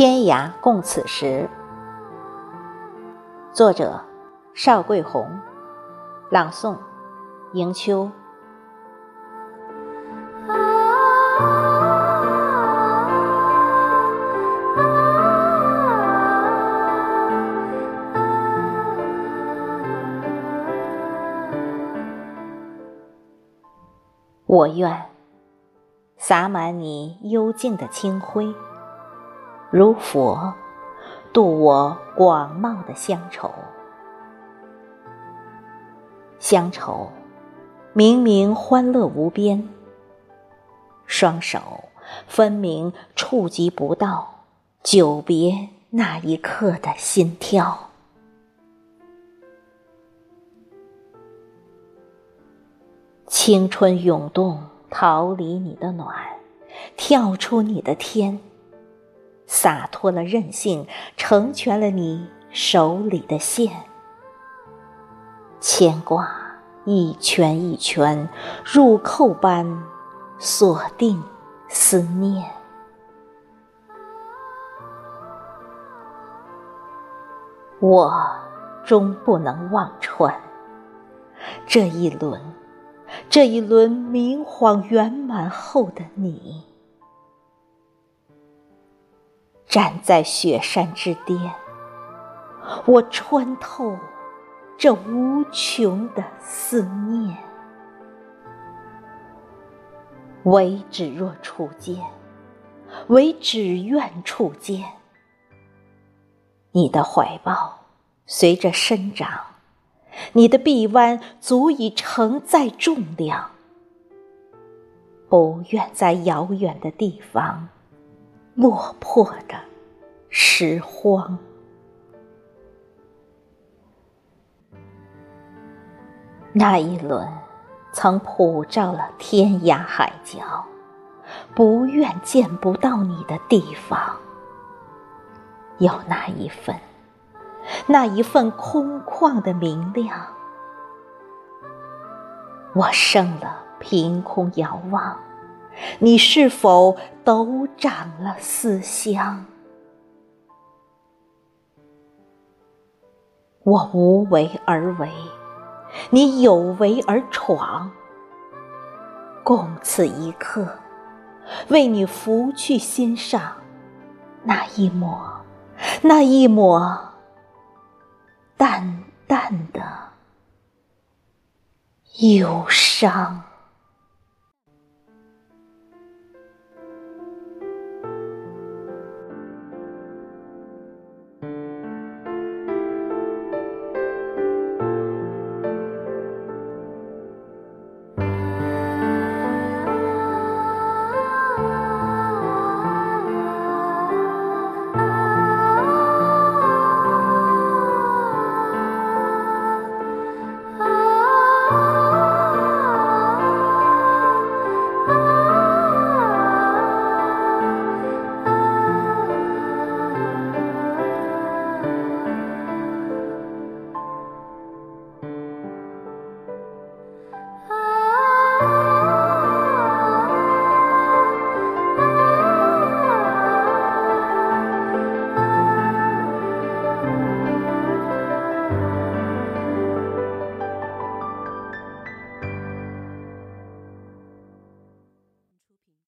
天涯共此时。作者：邵桂红，朗诵：迎秋。我愿洒满你幽静的清辉，如佛渡我广袤的乡愁。乡愁明明欢乐无边，双手分明触及不到久别那一刻的心跳。青春涌动，逃离你的暖，跳出你的天，洒脱了任性，成全了你手里的线。牵挂一圈一圈，入扣般锁定思念。我终不能望穿这一轮。这一轮明晃圆满后的你，站在雪山之巅，我穿透这无穷的思念。唯只若初见，唯只愿初见，你的怀抱随着生长。你的臂弯足以承载重量，不愿在遥远的地方落魄的拾荒。那一轮曾普照了天涯海角，不愿见不到你的地方，有那一份。那一份空旷的明亮，我生了凭空遥望，你是否都长了思乡？我无为而为，你有为而闯。共此一刻，为你拂去心上那一抹，那一抹。淡淡的忧伤。